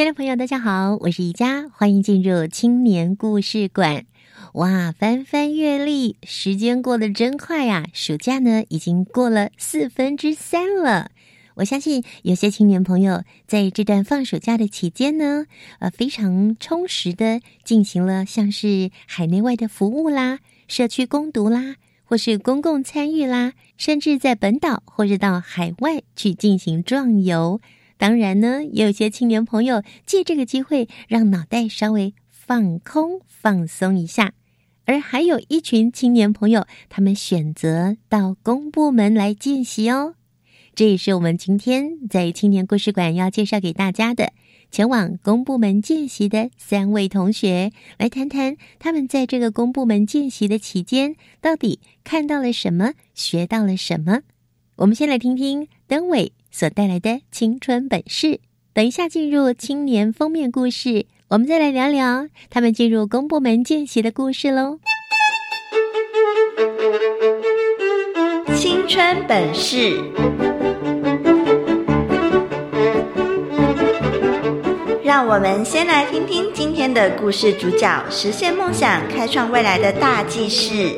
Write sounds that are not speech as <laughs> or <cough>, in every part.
亲爱的朋友，大家好，我是宜佳，欢迎进入青年故事馆。哇，翻翻阅历，时间过得真快呀！暑假呢，已经过了四分之三了。我相信有些青年朋友在这段放暑假的期间呢，呃，非常充实的进行了像是海内外的服务啦、社区攻读啦，或是公共参与啦，甚至在本岛或者到海外去进行壮游。当然呢，也有些青年朋友借这个机会让脑袋稍微放空、放松一下，而还有一群青年朋友，他们选择到公部门来见习哦。这也是我们今天在青年故事馆要介绍给大家的，前往公部门见习的三位同学，来谈谈他们在这个公部门见习的期间，到底看到了什么，学到了什么。我们先来听听登伟。所带来的青春本事。等一下进入青年封面故事，我们再来聊聊他们进入公部门见习的故事喽。青春本事，让我们先来听听今天的故事主角实现梦想、开创未来的大记事。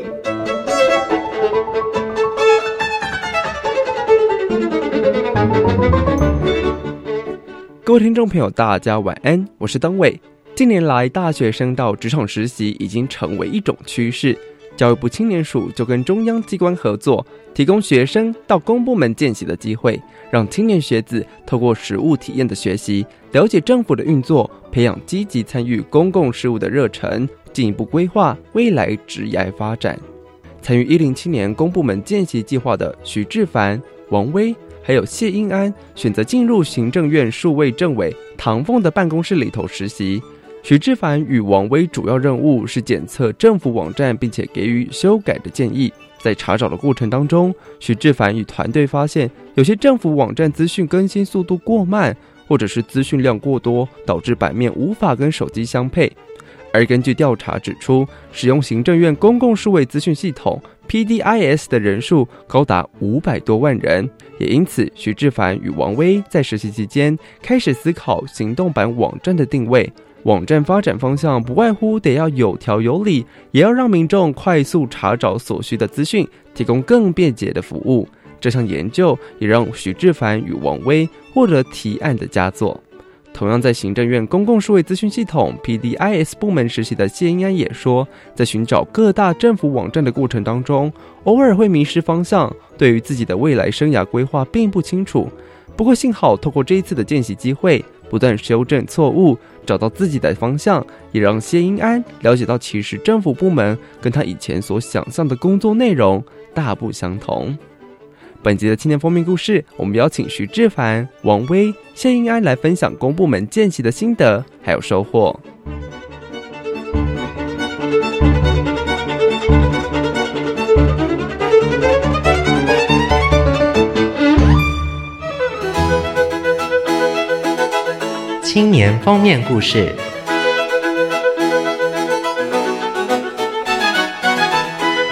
各位听众朋友，大家晚安，我是登伟。近年来，大学生到职场实习已经成为一种趋势。教育部青年署就跟中央机关合作，提供学生到公部门见习的机会，让青年学子透过实务体验的学习，了解政府的运作，培养积极参与公共事务的热忱，进一步规划未来职业发展。参与一零七年公部门见习计划的徐志凡、王威。还有谢英安选择进入行政院数位政委唐凤的办公室里头实习。许志凡与王威主要任务是检测政府网站，并且给予修改的建议。在查找的过程当中，许志凡与团队发现，有些政府网站资讯更新速度过慢，或者是资讯量过多，导致版面无法跟手机相配。而根据调查指出，使用行政院公共数位资讯系统。PDIS 的人数高达五百多万人，也因此，徐志凡与王威在实习期间开始思考行动版网站的定位。网站发展方向不外乎得要有条有理，也要让民众快速查找所需的资讯，提供更便捷的服务。这项研究也让徐志凡与王威获得提案的佳作。同样在行政院公共数位资讯系统 PDIS 部门实习的谢英安也说，在寻找各大政府网站的过程当中，偶尔会迷失方向，对于自己的未来生涯规划并不清楚。不过幸好，透过这一次的见习机会，不断修正错误，找到自己的方向，也让谢英安了解到，其实政府部门跟他以前所想象的工作内容大不相同。本集的青年封面故事，我们邀请徐志凡、王威、谢英安来分享公部门见习的心得还有收获。青年封面故事。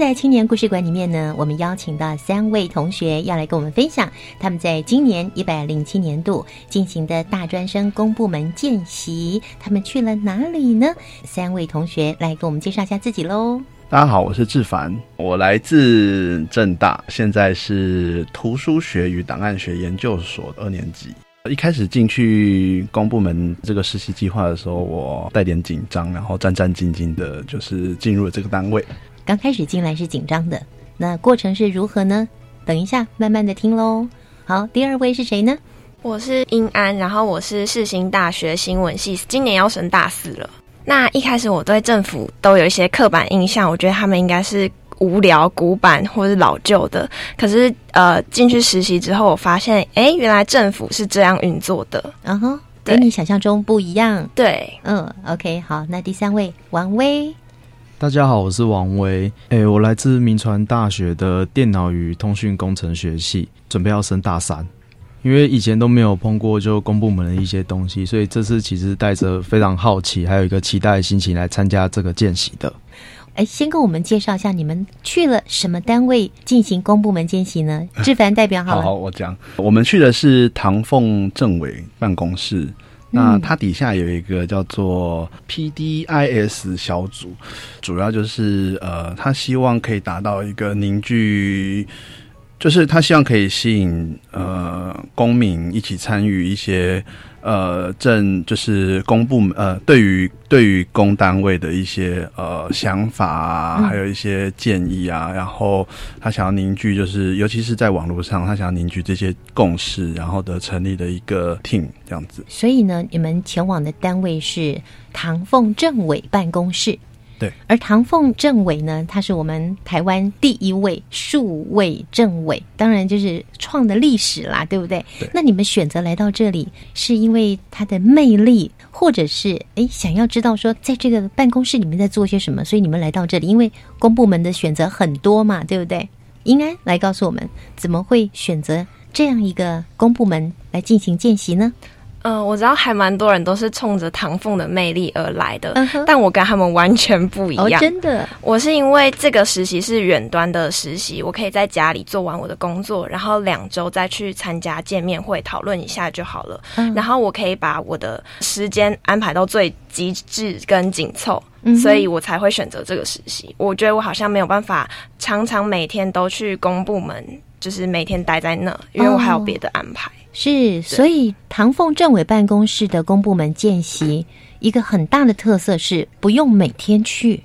在青年故事馆里面呢，我们邀请到三位同学要来跟我们分享他们在今年一百零七年度进行的大专生公部门见习，他们去了哪里呢？三位同学来给我们介绍一下自己喽。大家好，我是志凡，我来自正大，现在是图书学与档案学研究所二年级。一开始进去公部门这个实习计划的时候，我带点紧张，然后战战兢兢的，就是进入了这个单位。刚开始进来是紧张的，那过程是如何呢？等一下，慢慢的听喽。好，第二位是谁呢？我是英安，然后我是世新大学新闻系，今年要升大四了。那一开始我对政府都有一些刻板印象，我觉得他们应该是无聊、古板或是老旧的。可是呃，进去实习之后，我发现，哎，原来政府是这样运作的。然后跟你想象中不一样。对，嗯，OK，好，那第三位王威。大家好，我是王威，诶，我来自民传大学的电脑与通讯工程学系，准备要升大三。因为以前都没有碰过就公部门的一些东西，所以这次其实带着非常好奇，还有一个期待的心情来参加这个见习的。哎，先跟我们介绍一下你们去了什么单位进行公部门见习呢？<laughs> 志凡代表好了，好，我讲，我们去的是唐凤政委办公室。那它底下有一个叫做 PDIS 小组，主要就是呃，他希望可以达到一个凝聚，就是他希望可以吸引呃公民一起参与一些。呃，正就是公部门呃，对于对于公单位的一些呃想法啊，还有一些建议啊，然后他想要凝聚，就是尤其是在网络上，他想要凝聚这些共识，然后的成立的一个 team 这样子。所以呢，你们前往的单位是唐凤政委办公室。对，而唐凤政委呢，他是我们台湾第一位数位政委，当然就是创的历史啦，对不对？那你们选择来到这里，是因为他的魅力，或者是哎想要知道说，在这个办公室里面在做些什么，所以你们来到这里？因为公部门的选择很多嘛，对不对？应该来告诉我们，怎么会选择这样一个公部门来进行见习呢？嗯，我知道还蛮多人都是冲着唐凤的魅力而来的，但我跟他们完全不一样。真的，我是因为这个实习是远端的实习，我可以在家里做完我的工作，然后两周再去参加见面会讨论一下就好了。然后我可以把我的时间安排到最极致跟紧凑，所以我才会选择这个实习。我觉得我好像没有办法常常每天都去公部门，就是每天待在那，因为我还有别的安排。是，所以唐凤政委办公室的公部门见习，一个很大的特色是不用每天去。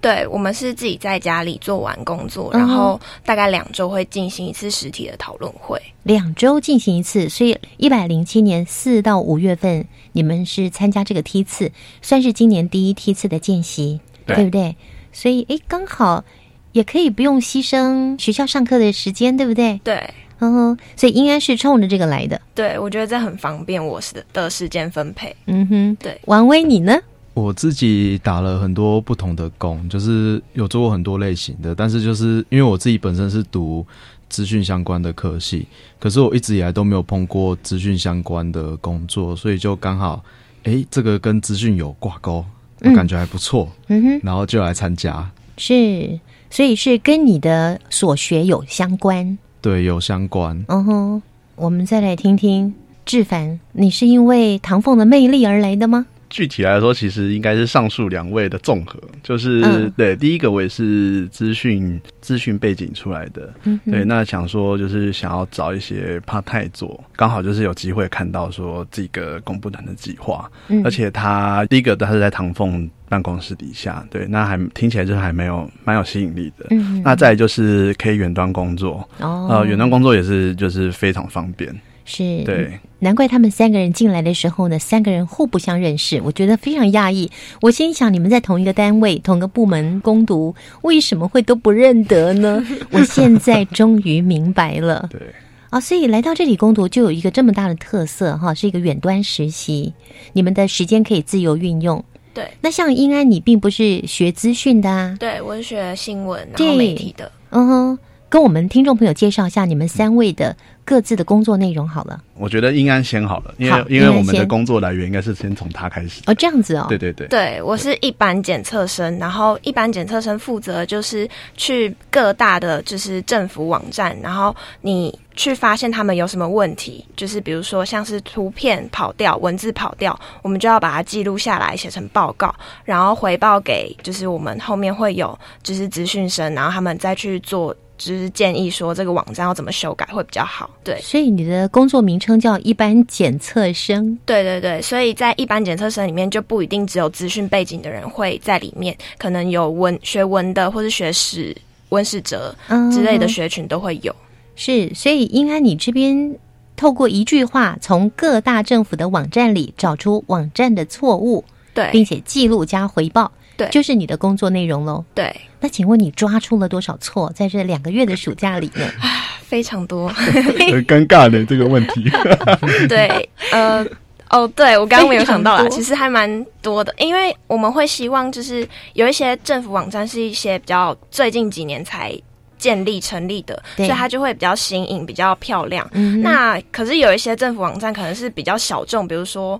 对，我们是自己在家里做完工作，然后大概两周会进行一次实体的讨论会。两周进行一次，所以一百零七年四到五月份，你们是参加这个梯次，算是今年第一梯次的见习，对不对？所以，哎，刚好也可以不用牺牲学校上课的时间，对不对？对。嗯哼，所以应该是冲着这个来的。对，我觉得这很方便我是的时间分配。嗯哼，对。王威，你呢？我自己打了很多不同的工，就是有做过很多类型的，但是就是因为我自己本身是读资讯相关的科系，可是我一直以来都没有碰过资讯相关的工作，所以就刚好，哎，这个跟资讯有挂钩，我感觉还不错。嗯哼，然后就来参加。是，所以是跟你的所学有相关。对，有相关。嗯哼，我们再来听听志凡，你是因为唐凤的魅力而来的吗？具体来说，其实应该是上述两位的综合，就是对第一个我也是资讯资讯背景出来的，嗯对，那想说就是想要找一些 part time 做，刚好就是有机会看到说这个公布团的计划，而且他第一个他是在唐凤办公室底下，对，那还听起来就是还没有蛮有吸引力的，那再就是可以远端工作，呃，远端工作也是就是非常方便。是对，难怪他们三个人进来的时候呢，三个人互不相认识，我觉得非常讶异。我心想，你们在同一个单位、同个部门攻读，为什么会都不认得呢？<laughs> 我现在终于明白了。<laughs> 对啊，所以来到这里攻读就有一个这么大的特色哈，是一个远端实习，你们的时间可以自由运用。对，那像英安，你并不是学资讯的啊？对，我是学新闻然后媒体的。嗯哼，跟我们听众朋友介绍一下你们三位的。各自的工作内容好了。我觉得应该先好了，因为因为我们的工作来源应该是先从他开始。哦，这样子哦。对对对，对，我是一般检测生，然后一般检测生负责就是去各大的就是政府网站，然后你去发现他们有什么问题，就是比如说像是图片跑掉、文字跑掉，我们就要把它记录下来，写成报告，然后回报给就是我们后面会有就是资讯生，然后他们再去做。就是建议说这个网站要怎么修改会比较好，对。所以你的工作名称叫一般检测生，对对对，所以在一般检测生里面就不一定只有资讯背景的人会在里面，可能有文学文的或是学史、温史哲之类的学群都会有。是，所以应该，你这边透过一句话，从各大政府的网站里找出网站的错误，对，并且记录加回报，对，就是你的工作内容喽。对，那请问你抓出了多少错？在这两个月的暑假里面？<laughs> 非常多，<laughs> 很尴尬的这个问题。<laughs> 对，呃。哦，对，我刚刚没有想到啦，其实还蛮多的，因为我们会希望就是有一些政府网站是一些比较最近几年才建立成立的，所以它就会比较新颖、比较漂亮。嗯那可是有一些政府网站可能是比较小众，比如说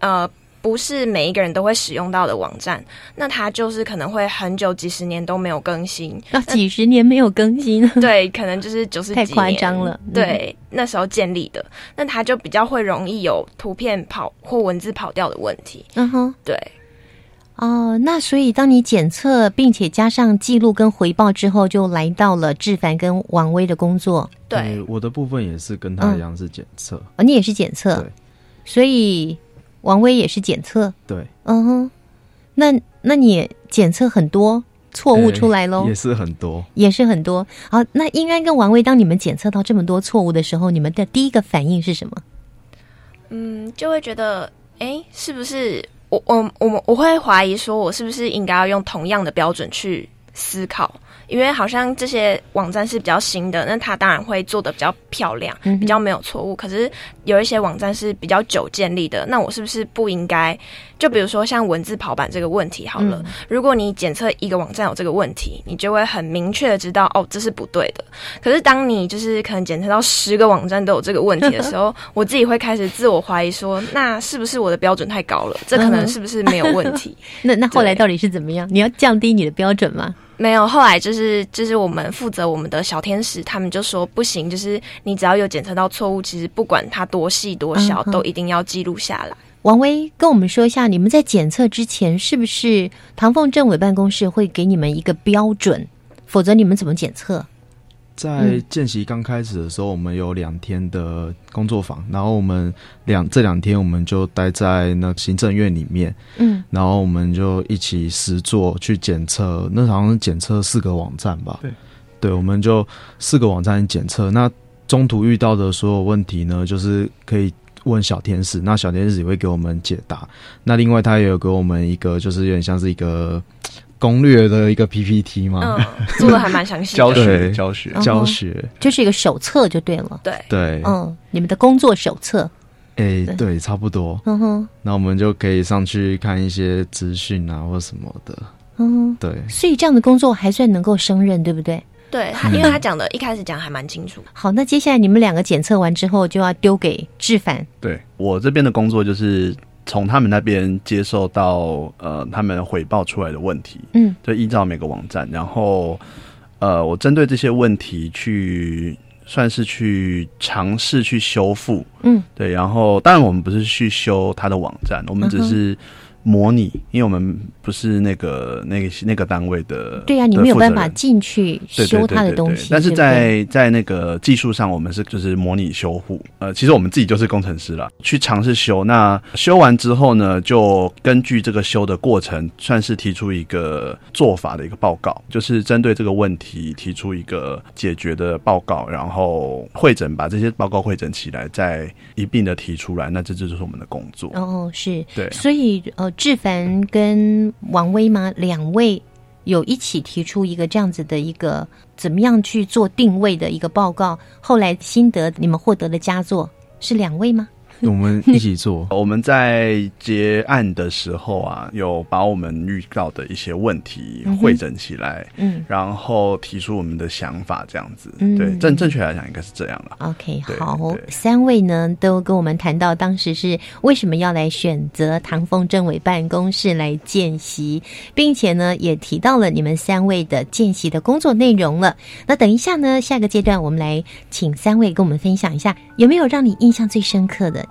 呃。不是每一个人都会使用到的网站，那它就是可能会很久几十年都没有更新，啊，几十年没有更新，<laughs> 对，可能就是九十太夸张了，对，那时候建立的，那它就比较会容易有图片跑或文字跑掉的问题，嗯哼，对，哦，那所以当你检测并且加上记录跟回报之后，就来到了志凡跟王威的工作，对，我的部分也是跟他一样是检测，哦，你也是检测，所以。王威也是检测，对，嗯哼，那那你检测很多错误出来喽，也是很多，也是很多。好，那应该跟王威，当你们检测到这么多错误的时候，你们的第一个反应是什么？嗯，就会觉得，哎，是不是我我我我会怀疑说，我是不是应该要用同样的标准去思考？因为好像这些网站是比较新的，那它当然会做的比较漂亮，比较没有错误。可是有一些网站是比较久建立的，那我是不是不应该？就比如说像文字跑版这个问题，好了，如果你检测一个网站有这个问题，你就会很明确的知道，哦，这是不对的。可是当你就是可能检测到十个网站都有这个问题的时候，<laughs> 我自己会开始自我怀疑，说那是不是我的标准太高了？这可能是不是没有问题？<laughs> 那那后来到底是怎么样？你要降低你的标准吗？没有，后来就是就是我们负责我们的小天使，他们就说不行，就是你只要有检测到错误，其实不管它多细多小，都一定要记录下来。王威跟我们说一下，你们在检测之前，是不是唐凤政委办公室会给你们一个标准？否则你们怎么检测？在见习刚开始的时候，我们有两天的工作坊，然后我们两这两天我们就待在那行政院里面，嗯，然后我们就一起实做去检测，那好像是检测四个网站吧，对，对，我们就四个网站检测，那中途遇到的所有问题呢，就是可以问小天使，那小天使也会给我们解答，那另外他也有给我们一个，就是有点像是一个。攻略的一个 PPT 吗？嗯，做的还蛮详细。<laughs> 教学教学教学，就是一个手册就对了。对对，嗯，你们的工作手册。哎，对，差不多。嗯哼，那我们就可以上去看一些资讯啊，或什么的。嗯，对。所以这样的工作还算能够胜任，对不对？对，因为他讲的一开始讲还蛮清楚。好，那接下来你们两个检测完之后，就要丢给志凡。对我这边的工作就是。从他们那边接受到呃，他们回报出来的问题，嗯，就依照每个网站，然后呃，我针对这些问题去算是去尝试去修复，嗯，对，然后当然我们不是去修他的网站，我们只是。模拟，因为我们不是那个那个那个单位的，对呀，你没有办法进去修他的东西。但是在在那个技术上，我们是就是模拟修复。呃，其实我们自己就是工程师了，去尝试修。那修完之后呢，就根据这个修的过程，算是提出一个做法的一个报告，就是针对这个问题提出一个解决的报告，然后会诊把这些报告会诊起来，再一并的提出来。那这就是我们的工作。哦，是对，所以呃。志凡跟王威吗？两位有一起提出一个这样子的一个怎么样去做定位的一个报告。后来心得，你们获得的佳作是两位吗？<laughs> 我们一起做。<laughs> 我们在结案的时候啊，有把我们遇到的一些问题汇整起来，嗯，然后提出我们的想法，这样子。嗯对，正正确来讲应该是这样了。OK，好，三位呢都跟我们谈到当时是为什么要来选择唐凤政委办公室来见习，并且呢也提到了你们三位的见习的工作内容了。那等一下呢，下个阶段我们来请三位跟我们分享一下，有没有让你印象最深刻的？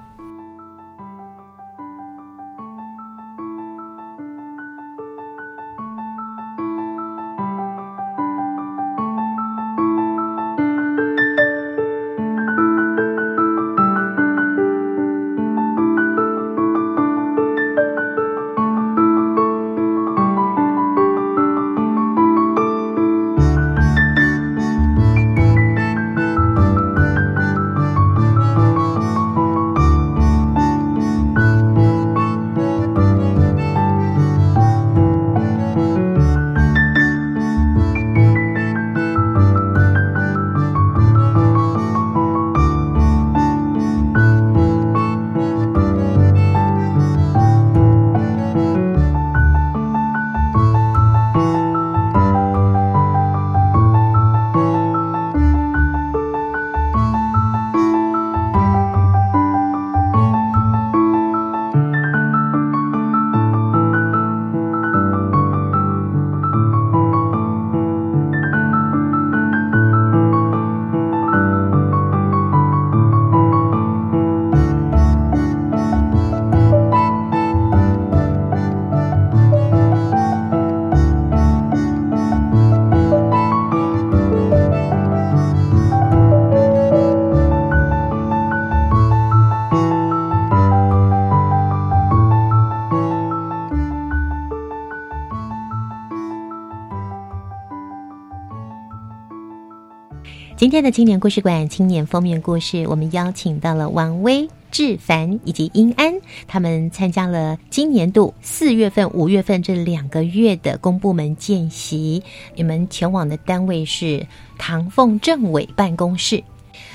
今天的青年故事馆青年封面故事，我们邀请到了王威、志凡以及英安，他们参加了今年度四月份、五月份这两个月的公部门见习。你们前往的单位是唐凤政委办公室。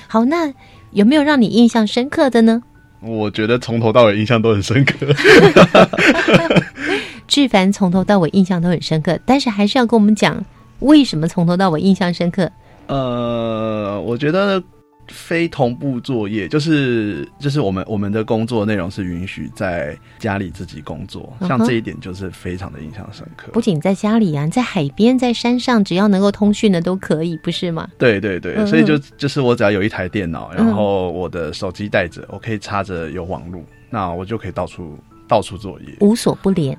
好，那有没有让你印象深刻的呢？我觉得从头到尾印象都很深刻。<laughs> 志凡从头到尾印象都很深刻，但是还是要跟我们讲为什么从头到尾印象深刻。呃，我觉得非同步作业就是就是我们我们的工作内容是允许在家里自己工作，像这一点就是非常的印象深刻。不仅在家里啊，在海边、在山上，只要能够通讯的都可以，不是吗？对对对，嗯所以就就是我只要有一台电脑，嗯然后我的手机带着，我可以插着有网络，那我就可以到处到处作业。无所不连。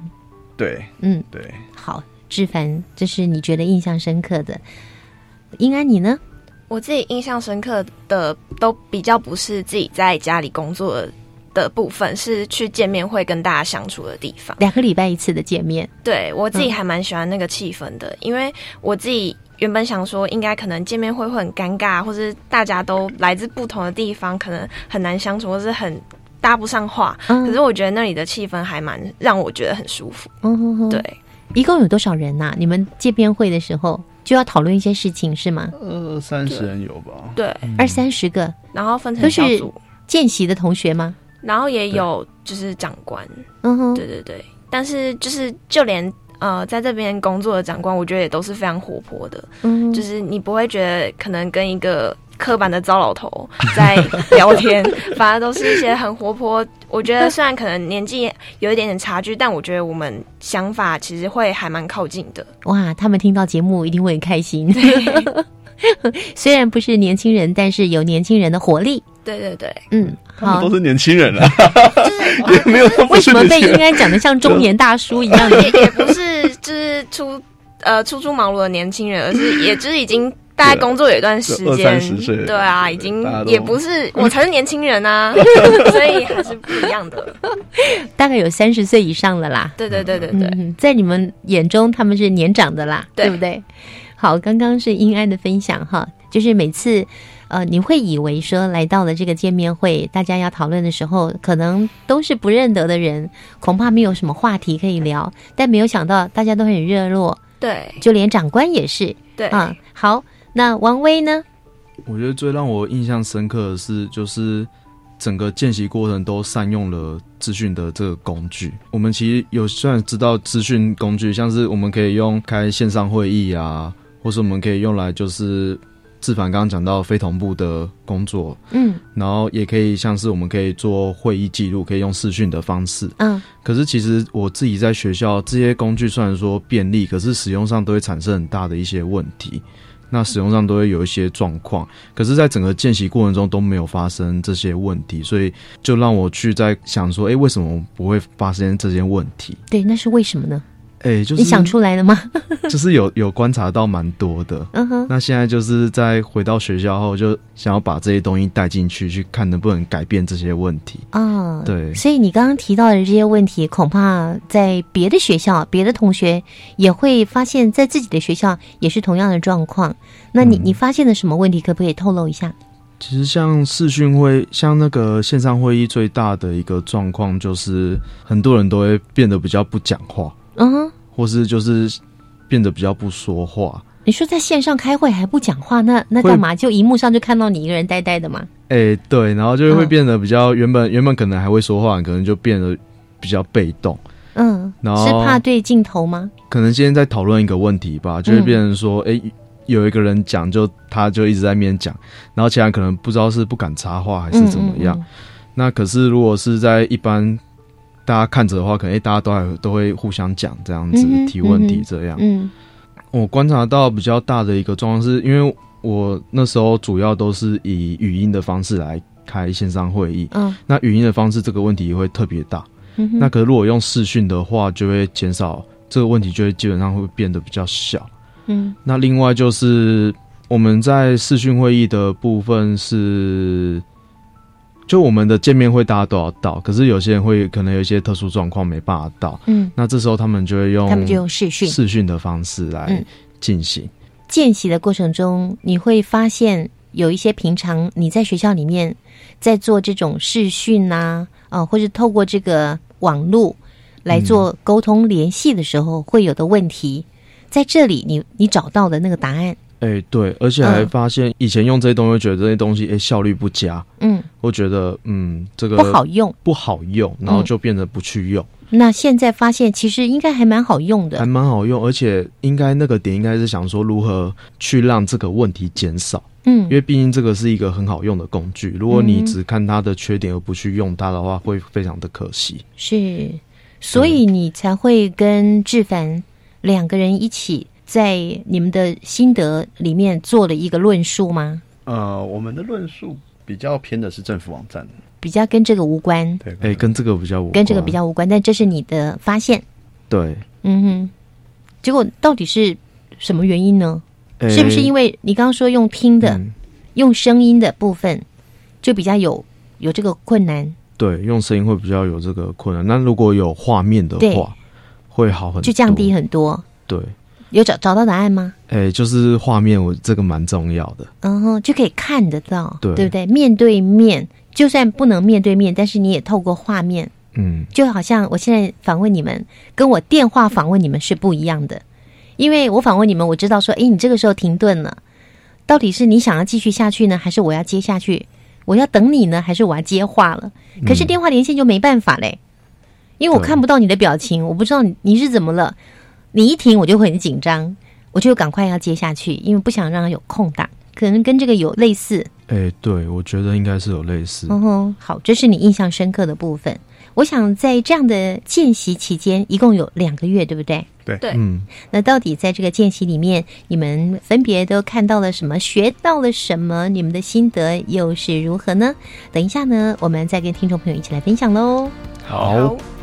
对，嗯，对。好，志凡，这是你觉得印象深刻的。英安，你呢？我自己印象深刻的都比较不是自己在家里工作的的部分，是去见面会跟大家相处的地方。两个礼拜一次的见面，对我自己嗯还蛮喜欢那个气氛的，因为我自己原本想说，应该可能见面会会很尴尬，或是大家都来自不同的地方，可能很难相处，或是很搭不上话。嗯可是我觉得那里的气氛还蛮让我觉得很舒服。嗯哼哼，对，一共有多少人呐、你们见面会的时候就要讨论一些事情是吗？呃三十人有吧？对，二三十个，然后分都是成小组，见习的同学吗？然后也有就是长官，嗯哼，对对对，但是就是就连呃在这边工作的长官，我觉得也都是非常活泼的，嗯，就是你不会觉得可能跟一个刻板的糟老头在聊天，反而都是一些很活泼。我觉得虽然可能年纪有一点点差距，但我觉得我们想法其实会还蛮靠近的。哇，他们听到节目一定会很开心。<laughs> 虽然不是年轻人，但是有年轻人的活力。对对对，嗯，好他们都。是年轻人啊，<laughs> 也没有为什么被应该讲的像中年大叔一样？也也不是就是初呃初出茅庐的年轻人，而是也就是已经。大概工作有一段时二间三十岁，对啊，已经也不是 <laughs> 我才是年轻人啊，<laughs> 所以还是不一样的。<laughs> 大概有三十岁以上的啦。对对对对对，嗯，在你们眼中他们是年长的啦，对对不对？好，刚刚是英安的分享哈，就是每次呃，你会以为说来到了这个见面会，大家要讨论的时候，可能都是不认得的人，恐怕没有什么话题可以聊，但没有想到大家都很热络，对就连长官也是对啊。好，那王威呢？我觉得最让我印象深刻的是，就是整个见习过程都善用了资讯的这个工具。我们其实有虽然知道资讯工具，像是我们可以用开线上会议啊，或是我们可以用来就是志凡刚刚讲到非同步的工作，嗯然后也可以像是我们可以做会议记录，可以用视讯的方式。嗯可是其实我自己在学校这些工具虽然说便利，可是使用上都会产生很大的一些问题。那使用上都会有一些状况，可是，在整个见习过程中都没有发生这些问题，所以就让我去在想说，哎、为什么不会发生这些问题？对，那是为什么呢？哎、就是你想出来了吗？<laughs> 就是有有观察到蛮多的。嗯哼，那现在就是在回到学校后，就想要把这些东西带进去，去看能不能改变这些问题。哦，对所以你刚刚提到的这些问题，恐怕在别的学校、别的同学也会发现，在自己的学校也是同样的状况。那你、你发现了什么问题？可不可以透露一下？其实像视讯会，像那个线上会议，最大的一个状况就是，很多人都会变得比较不讲话，嗯哼，或是就是变得比较不说话。你说在线上开会还不讲话，那那干嘛？就荧幕上就看到你一个人呆呆的嘛？哎、对，然后就会嗯变得比较原本原本可能还会说话，可能就变得比较被动。嗯，然后是怕对镜头吗？可能今天在讨论一个问题吧，就会变成说，哎、有一个人讲，就他就一直在那边讲，然后其他人可能不知道是不敢插话还是怎么样。那可是如果是在一般大家看着的话，可能、诶大家都还都会互相讲这样子、嗯提问题这样。嗯我观察到比较大的一个状况是，因为我那时候主要都是以语音的方式来开线上会议，嗯那语音的方式这个问题会特别大。嗯那可是如果用视讯的话，就会减少这个问题，就会基本上会变得比较小。嗯那另外就是我们在视讯会议的部分是，就我们的见面会大家都要到，可是有些人会可能有一些特殊状况没办法到，嗯，那这时候他们就会用他们就用视讯。视讯的方式来嗯。进行。见习的过程中，你会发现有一些平常你在学校里面在做这种视讯呐、啊，或是透过这个网络来做沟通联系的时候会有的问题，在这里你你找到的那个答案，哎、对，而且还嗯发现以前用这些东西，觉得这些东西哎、效率不佳，嗯，我觉得嗯这个不好用，不好用，然后嗯就变得不去用。那现在发现其实应该还蛮好用的还，蛮好用，而且应该那个点应该是想说如何去让这个问题减少，嗯因为毕竟这个是一个很好用的工具。如果你嗯只看它的缺点而不去用它的话，会非常的可惜。是，所以你才会跟志凡两个人一起在你们的心得里面做了一个论述吗？呃，我们的论述比较偏的是政府网站，比较跟这个无关，对，哎、跟这个比较无关跟这个比较无关，但这是你的发现，对，嗯哼。结果到底是什么原因呢？哎是不是因为你刚刚说用听的、嗯用声音的部分就比较有有这个困难，对用声音会比较有这个困难？那如果有画面的话，会好很多，就降低很多？对。有找找到答案吗？哎、就是画面，我这个蛮重要的。嗯哼，就可以看得到，对不对？面对面，就算不能面对面，但是你也透过画面，嗯，就好像我现在访问你们，跟我电话访问你们是不一样的。因为我访问你们，我知道说，诶，你这个时候停顿了，到底是你想要继续下去呢，还是我要接下去？我要等你呢，还是我要接话了？可是电话连线就没办法嘞，因为我看不到你的表情，我不知道你你是怎么了。你一停，我就会很紧张，我就赶快要接下去，因为不想让他有空档，可能跟这个有类似。哎、对，我觉得应该是有类似。嗯哼，好，这是你印象深刻的部分。我想在这样的见习期间，一共有两个月，对不对？对对嗯，那到底在这个见习里面，你们分别都看到了什么，学到了什么？你们的心得又是如何呢？等一下呢，我们再跟听众朋友一起来分享喽。好。明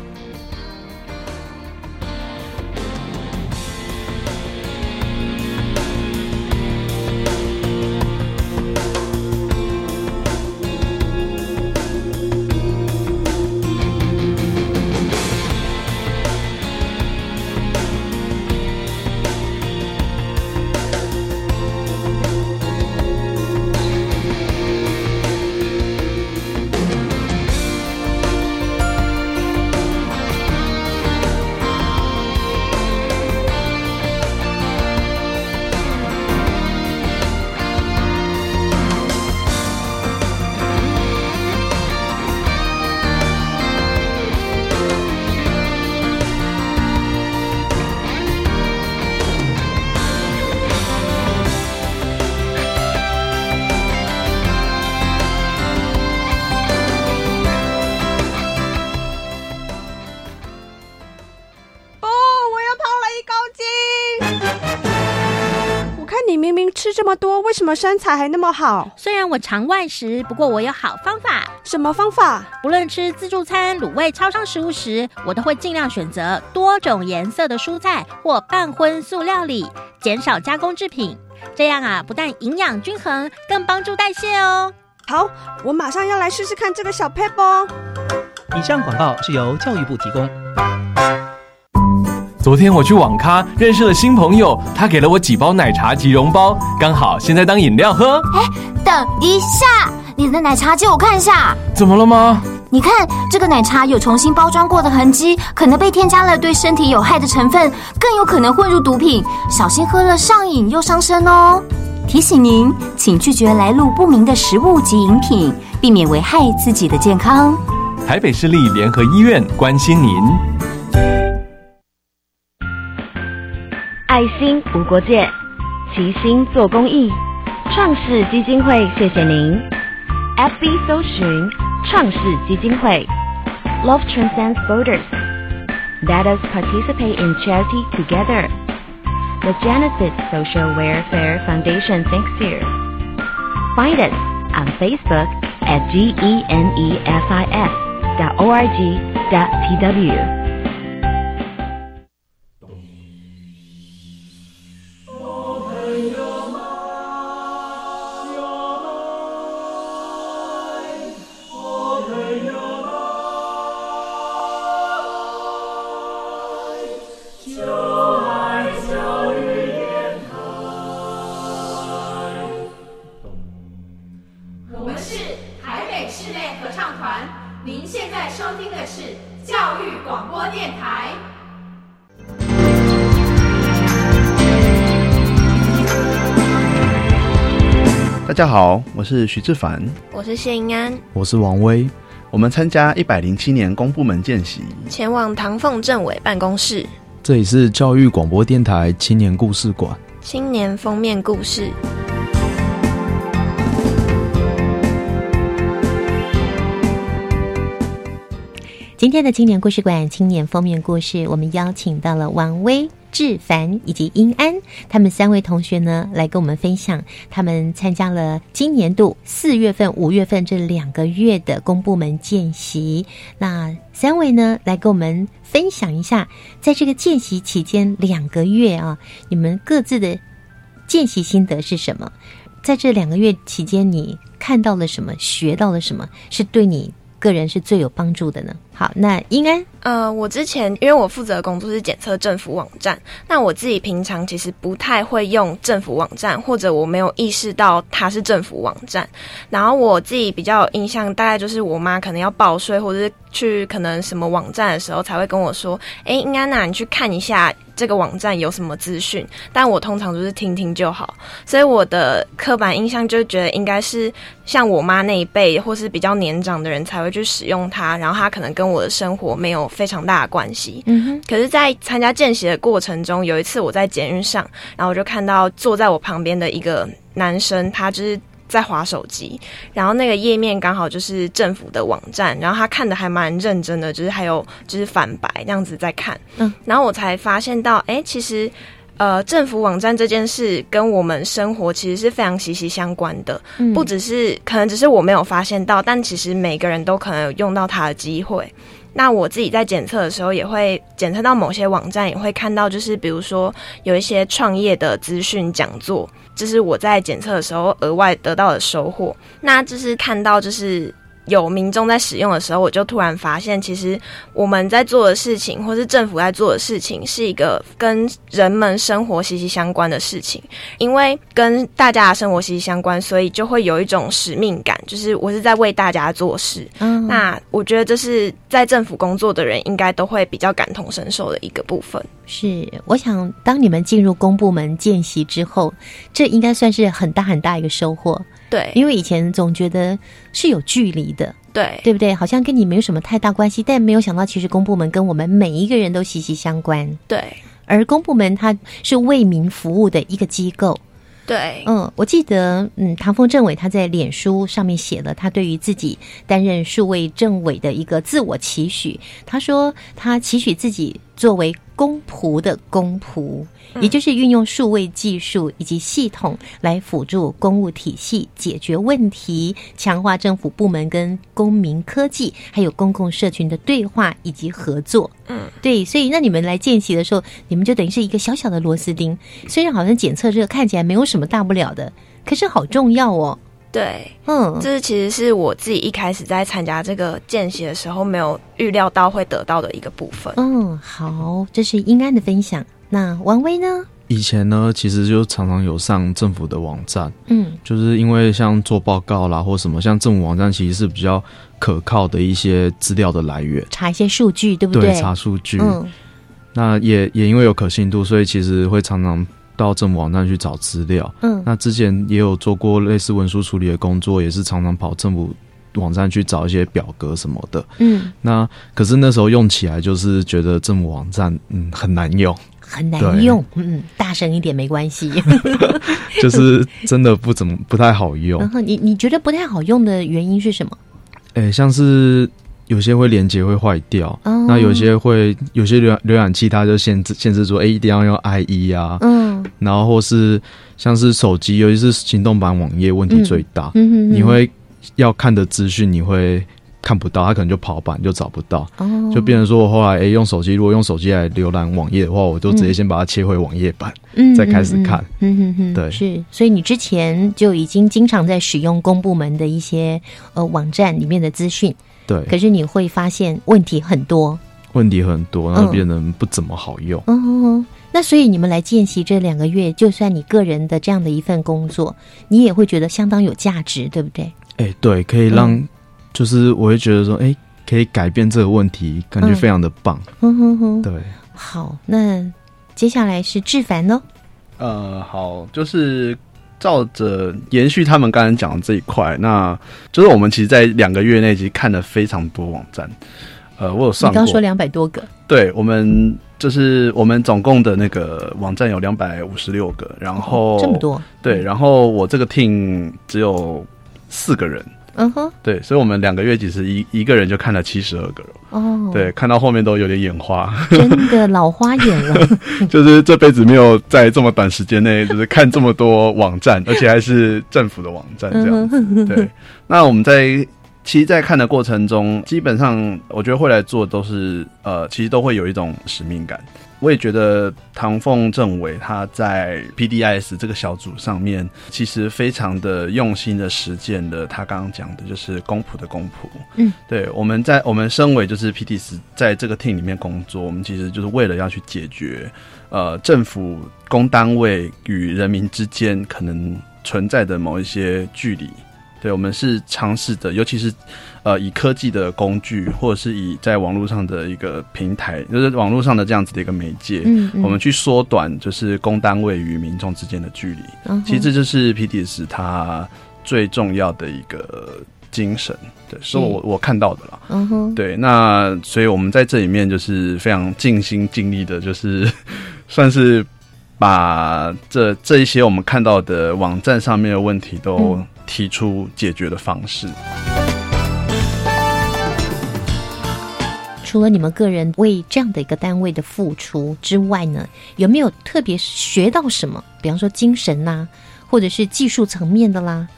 什么身材还那么好？虽然我常外食，不过我有好方法。什么方法？不论吃自助餐、卤味、超商食物时，我都会尽量选择多种颜色的蔬菜或半荤素料理，减少加工制品。这样啊，不但营养均衡，更帮助代谢哦。好，我马上要来试试看这个小 pebble。以上广告是由教育部提供。昨天我去网咖认识了新朋友，他给了我几包奶茶及溶包，刚好现在当饮料喝。哎，等一下，你的奶茶借我看一下。怎么了吗？你看这个奶茶有重新包装过的痕迹，可能被添加了对身体有害的成分，更有可能混入毒品，小心喝了上瘾又伤身哦。提醒您，请拒绝来路不明的食物及饮品，避免危害自己的健康。台北市立联合医院关心您。爱心无国界，齐心做公益。创世基金会，谢谢您。FB 搜寻创世基金会，Love transcends borders. Let us participate in charity together. The Genesis Social Welfare Foundation thanks you. Find us on Facebook at genesis 家好，我是徐志凡，我是谢英安，我是王威。我们参加一百零七年公部门见习，前往唐凤政委办公室。这里是教育广播电台青年故事馆，青年封面故事。今天的青年故事馆青年封面故事，我们邀请到了王威、志凡以及英安，他们三位同学呢，来跟我们分享他们参加了今年度四月份、五月份这两个月的公部门见习。那三位呢，来跟我们分享一下，在这个见习期间两个月啊，你们各自的见习心得是什么？在这两个月期间，你看到了什么？学到了什么？是对你个人是最有帮助的呢？好，那应该呃，我之前因为我负责的工作是检测政府网站，那我自己平常其实不太会用政府网站，或者我没有意识到它是政府网站。然后我自己比较有印象，大概就是我妈可能要报税，或者是去可能什么网站的时候，才会跟我说：“哎，应该那你去看一下这个网站有什么资讯。”但我通常都是听听就好，所以我的刻板印象就觉得应该是像我妈那一辈，或是比较年长的人才会去使用它，然后他可能跟跟我的生活没有非常大的关系。嗯哼。可是，在参加见习的过程中，有一次我在捷运上，然后我就看到坐在我旁边的一个男生，他就是在划手机，然后那个页面刚好就是政府的网站，然后他看的还蛮认真的，就是还有就是反白那样子在看。嗯。然后我才发现到，哎，其实。呃，政府网站这件事跟我们生活其实是非常息息相关的，不只是可能只是我没有发现到，但其实每个人都可能有用到它的机会。那我自己在检测的时候，也会检测到某些网站，也会看到，就是比如说有一些创业的资讯讲座，这是我在检测的时候额外得到的收获。那就是看到就是。有民众在使用的时候，我就突然发现，其实我们在做的事情，或是政府在做的事情，是一个跟人们生活息息相关的事情。因为跟大家的生活息息相关，所以就会有一种使命感，就是我是在为大家做事。嗯，那我觉得这是在政府工作的人应该都会比较感同身受的一个部分。是，我想当你们进入公部门见习之后，这应该算是很大很大一个收获。对，因为以前总觉得是有距离的，对，对不对？好像跟你没有什么太大关系，但没有想到，其实公部门跟我们每一个人都息息相关。对，而公部门它是为民服务的一个机构。对，嗯，我记得，嗯，唐风政委他在脸书上面写了他对于自己担任数位政委的一个自我期许。他说，他期许自己作为公仆的公仆，也就是运用数位技术以及系统来辅助公务体系解决问题，强化政府部门跟公民科技还有公共社群的对话以及合作。嗯，对，所以那你们来见习的时候，你们就等于是一个小小的螺丝钉，虽然好像检测这个看起来没有什么大不了的，可是好重要哦。对，嗯，这是其实是我自己一开始在参加这个见习的时候没有预料到会得到的一个部分。嗯，好，这是英安的分享。那王威呢？以前呢，其实就常常有上政府的网站，嗯，就是因为像做报告啦或什么，像政府网站其实是比较可靠的一些资料的来源，查一些数据，对不对？对，查数据。嗯，那也也因为有可信度，所以其实会常常到政府网站去找资料。嗯那之前也有做过类似文书处理的工作，也是常常跑政府网站去找一些表格什么的。嗯，那可是那时候用起来就是觉得政府网站嗯很难用，很难用。嗯，大声一点没关系。<laughs> 就是真的不怎么不太好用然。后你你觉得不太好用的原因是什么？诶、像是有些会连接会坏掉，哦那有些会有些浏浏览器它就限制限制说，诶、一定要用 IE 啊，嗯，然后或是像是手机，尤其是行动版网页问题最大，嗯哼你会要看的资讯你会看不到，他可能就跑版就找不到，哦就变成说我后来诶、用手机，如果用手机来浏览网页的话，我就直接先把它切回网页版，嗯再开始看。嗯哼哼，对是，所以你之前就已经经常在使用公部门的一些呃网站里面的资讯，对，可是你会发现问题很多。问题很多，然后嗯变得不怎么好用。嗯，那所以你们来见习这两个月，就算你个人的这样的一份工作，你也会觉得相当有价值，对不对？哎、对，可以让，嗯就是我会觉得说，哎、可以改变这个问题，感觉嗯。非常的棒。哼哼哼，对，好，那接下来是志凡喽。呃，好，就是照着延续他们刚才讲的这一块，那就是我们其实，在两个月内其实看了非常多网站。呃，我有你算过，刚说两百多个，对我们就是我们总共的那个网站有两百五十六个，然后、哦这么多，对，然后我这个 team 只有四个人，嗯哼，对，所以我们两个月其实一一个人就看了七十二个人，哦，对，，看到后面都有点眼花，真的老花眼了。<laughs> 就是这辈子没有在这么短时间内就是看这么多网站，<laughs> 而且还是政府的网站这样对，那我们在其实，在看的过程中，基本上我觉得会来做都是呃，其实都会有一种使命感。我也觉得唐凤政委他在 PDIS 这个小组上面，其实非常的用心的实践了他刚刚讲的，就是公仆的公仆。嗯，对，我们在我们身为就是 PDS 在这个 team 里面工作，我们其实就是为了要去解决呃政府公单位与人民之间可能存在的某一些距离。对，我们是尝试的，尤其是呃以科技的工具，或者是以在网络上的一个平台，就是网络上的这样子的一个媒介，嗯嗯我们去缩短就是公单位与民众之间的距离。嗯其实这就是 PDS 它最重要的一个精神，对，是我我看到的啦。嗯哼，对，那所以我们在这里面就是非常尽心尽力的，就是 <laughs> 算是把这这一些我们看到的网站上面的问题都嗯提出解决的方式。除了你们个人为这样的一个单位的付出之外呢，有没有特别学到什么？比方说精神啦，或者是技术层面的啦，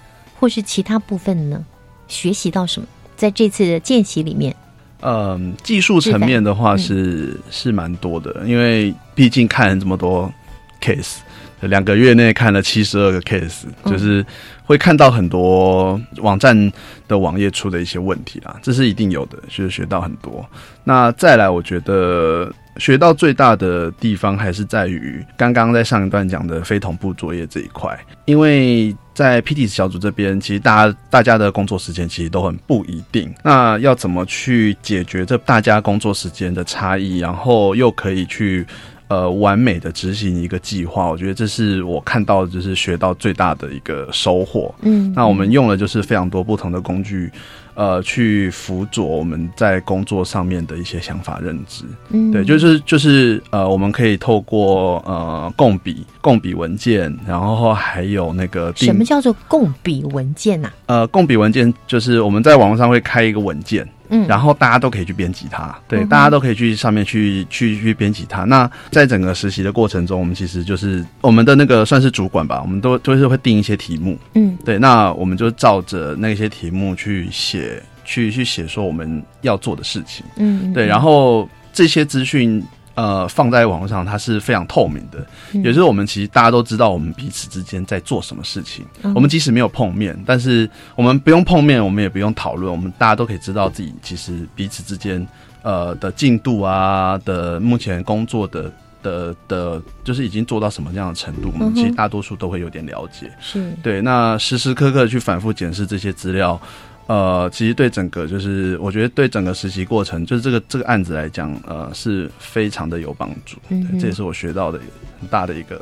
或是其他部分呢？学习到什么？在这次的见习里面，嗯，技术层面的话是、是蛮多的，因为毕竟看了这么多 case，两个月内看了七十二个 case，、嗯就是会看到很多网站的网页出的一些问题啦，这是一定有的，就是学到很多。那再来，我觉得学到最大的地方还是在于刚刚在上一段讲的非同步作业这一块，因为在 PT 小组这边，其实大家大家的工作时间其实都很不一定。那要怎么去解决这大家工作时间的差异，然后又可以去呃完美的执行一个计划？我觉得这是我看到就是学到最大的一个收获。嗯那我们用了就是非常多不同的工具。呃，去辅佐我们在工作上面的一些想法认知，嗯对，就是就是呃，我们可以透过呃共笔、共笔文件，然后还有那个什么叫做共笔文件呐、呃共笔文件，就是我们在网络上会开一个文件，嗯然后大家都可以去编辑它，对，嗯大家都可以去上面去去去编辑它。那在整个实习的过程中，我们其实就是我们的那个算是主管吧，我们都都是会定一些题目，嗯对，那我们就照着那些题目去写，去去写说我们要做的事情，嗯对，然后这些资讯。呃，放在网络上，它是非常透明的，嗯。也就是我们其实大家都知道我们彼此之间在做什么事情。嗯。我们即使没有碰面，但是我们不用碰面，我们也不用讨论，我们大家都可以知道自己其实彼此之间呃的进度啊的目前工作的的的，就是已经做到什么样的程度，我们其实大多数都会有点了解。是。对，那时时刻刻去反复检视这些资料，呃，其实对整个就是我觉得对整个实习过程，就是这个这个案子来讲，呃，是非常的有帮助。嗯对，这也是我学到的很大的一个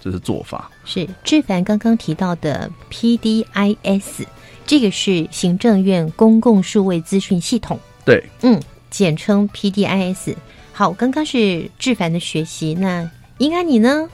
就是做法。是志凡刚刚提到的 PDIS，这个是行政院公共数位资讯系统，对，嗯，简称 PDIS。好，刚刚是志凡的学习，那应该你呢？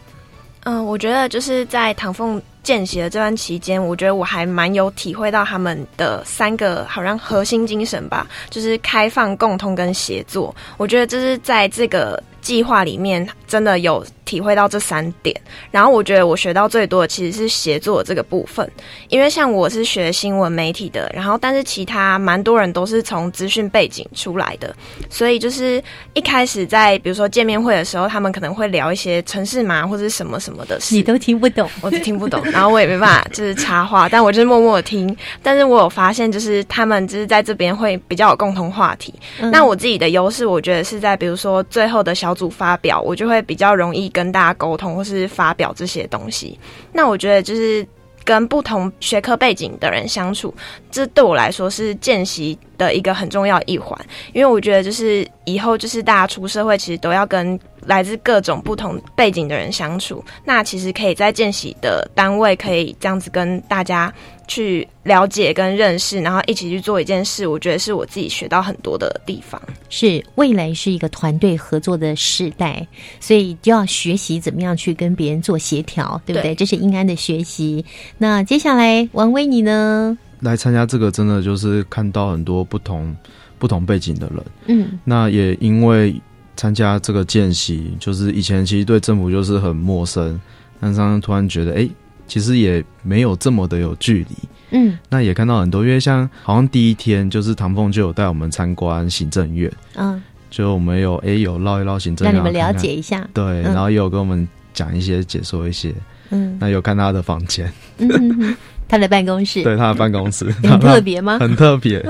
嗯，我觉得就是在唐凤见习的这段期间，我觉得我还蛮有体会到他们的三个好像核心精神吧，就是开放、共通跟协作。我觉得这是在这个计划里面真的有体会到这三点。然后我觉得我学到最多的其实是协作这个部分，因为像我是学新闻媒体的，然后但是其他蛮多人都是从资讯背景出来的，所以就是一开始在比如说见面会的时候，他们可能会聊一些城市嘛或者是什么什么的事，你都听不懂，我都听不懂，然后我也没办法就是插话，<laughs> 但我就是默默的听。但是我有发现，就是他们就是在这边会比较有共同话题。嗯那我自己的优势，我觉得是在比如说最后的小组发表，我就会比较容易跟跟大家沟通或是发表这些东西。那我觉得就是。跟不同学科背景的人相处，这对我来说是见习的一个很重要一环，因为我觉得就是以后就是大家出社会，其实都要跟来自各种不同背景的人相处。那其实可以在见习的单位，可以这样子跟大家去了解跟认识，然后一起去做一件事。我觉得是我自己学到很多的地方。是未来是一个团队合作的时代，所以就要学习怎么样去跟别人做协调，对不对？对这是应安的学习。那接下来王威你呢？来参加这个真的就是看到很多不同不同背景的人，嗯那也因为参加这个见习，就是以前其实对政府就是很陌生，但是突然觉得，哎、其实也没有这么的有距离。嗯。那也看到很多，因为像好像第一天就是唐凤就有带我们参观行政院，嗯，就我们有哎、有绕一绕行政院，让你们了解一下。对，嗯。然后也有跟我们讲一些解说一些，嗯。那有看他的房间，嗯哼哼，他的办公室。<laughs> 对他的办公室。<laughs> 很特别吗？<laughs> 很特别，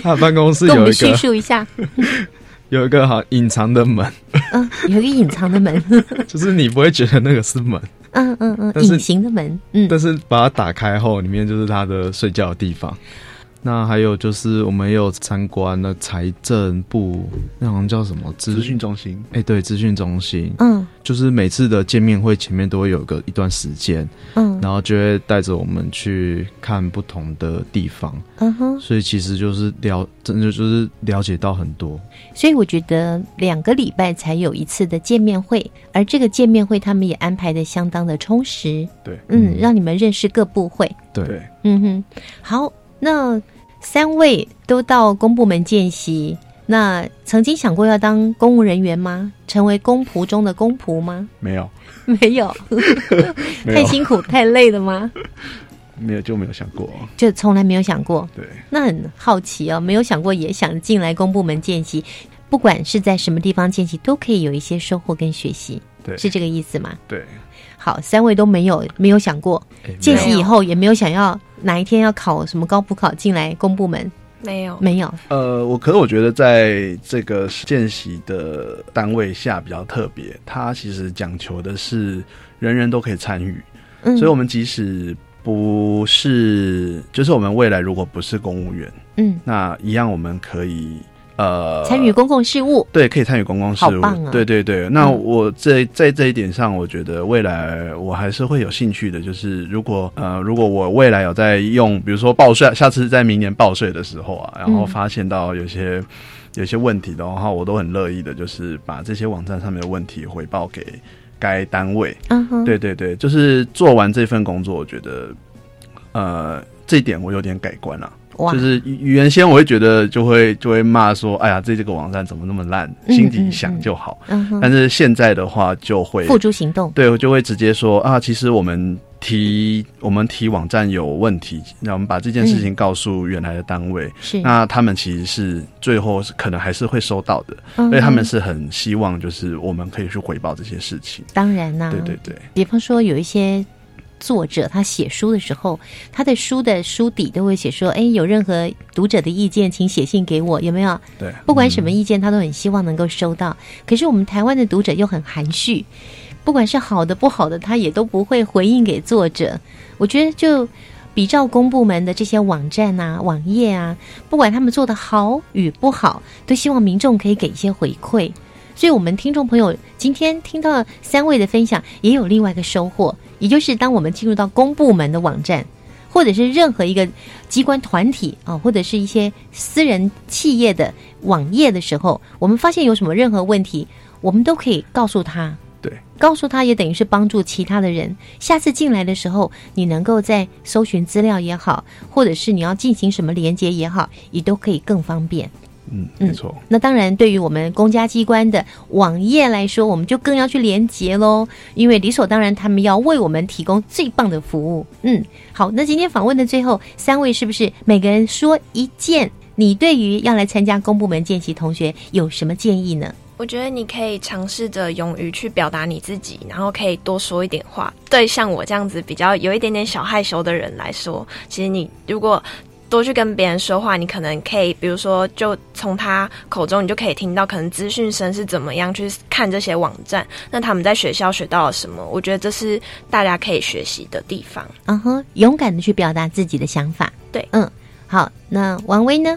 他的办公室有一个叙述一下。有一个好隐藏的门，嗯，有一个隐藏的门，就是你不会觉得那个是门，嗯嗯嗯，隐形的门，嗯，但是把它打开后，里面就是他的睡觉的地方。那还有就是，我们也有参观了财政部，那好像叫什么资讯中心？哎、对，资讯中心。嗯，就是每次的见面会前面都会有个一段时间，嗯。然后就会带着我们去看不同的地方，嗯哼，所以其实就是了，真的就是了解到很多。所以我觉得两个礼拜才有一次的见面会，而这个见面会他们也安排的相当的充实，对，嗯，让你们认识各部会，对，嗯哼，好，那三位都到公部门见习，那曾经想过要当公务人员吗？成为公仆中的公仆吗？没有，没有，<laughs> 太辛苦太累了吗？没有就没有想过。就从来没有想过。对，那很好奇哦，没有想过也想进来公部门见习，不管是在什么地方见习，都可以有一些收获跟学习。对是这个意思吗？对，好，三位都没有没有想过见习以后也没有想要哪一天要考什么高普考进来公部门，没有，没有。呃，我可是我觉得在这个见习的单位下比较特别，它其实讲求的是人人都可以参与，嗯。所以我们即使不是，就是我们未来如果不是公务员，嗯，那一样我们可以呃参与公共事务，对，可以参与公共事务。好棒啊对对对，那嗯我在在这一点上，我觉得未来我还是会有兴趣的。就是如果呃，如果我未来有在用，比如说报税，下次在明年报税的时候啊，然后嗯发现到有些有些问题的话，我都很乐意的，就是把这些网站上面的问题回报给该单位。嗯哼对对对，就是做完这份工作，我觉得呃，这一点我有点改观了。哇。就是原先我会觉得就会就会骂说，哎呀，这这个网站怎么那么烂，嗯心底想就好。但是现在的话就会付诸行动。对，我就会直接说啊，其实我们提我们提网站有问题，那我们把这件事情告诉原来的单位，嗯是。那他们其实是最后是可能还是会收到的，嗯所以他们是很希望就是我们可以去回报这些事情。当然啦、对对对，比方说有一些作者他写书的时候，他的书的书底都会写说：“哎，有任何读者的意见，请写信给我。”有没有？对，不管什么意见，他都很希望能够收到。可是我们台湾的读者又很含蓄，不管是好的不好的，他也都不会回应给作者。我觉得就。比照公部门的这些网站啊、网页啊，不管他们做的好与不好，都希望民众可以给一些回馈。所以，我们听众朋友今天听到三位的分享，也有另外一个收获，也就是当我们进入到公部门的网站，或者是任何一个机关团体啊，或者是一些私人企业的网页的时候，我们发现有什么任何问题，我们都可以告诉他。对，告诉他也等于是帮助其他的人。下次进来的时候，你能够在搜寻资料也好，或者是你要进行什么连接也好，也都可以更方便。嗯，没错。那当然，对于我们公家机关的网页来说，我们就更要去连接喽，因为理所当然，他们要为我们提供最棒的服务。嗯，好，那今天访问的最后三位，是不是每个人说一件？你对于要来参加公部门见习同学有什么建议呢？我觉得你可以尝试着勇于去表达你自己，然后可以多说一点话。对像我这样子比较有一点点小害羞的人来说，其实你如果多去跟别人说话，你可能可以，比如说，就从他口中，你就可以听到可能资讯生是怎么样去看这些网站，那他们在学校学到了什么？我觉得这是大家可以学习的地方。嗯哼，勇敢的去表达自己的想法。对，嗯，好，那王威呢？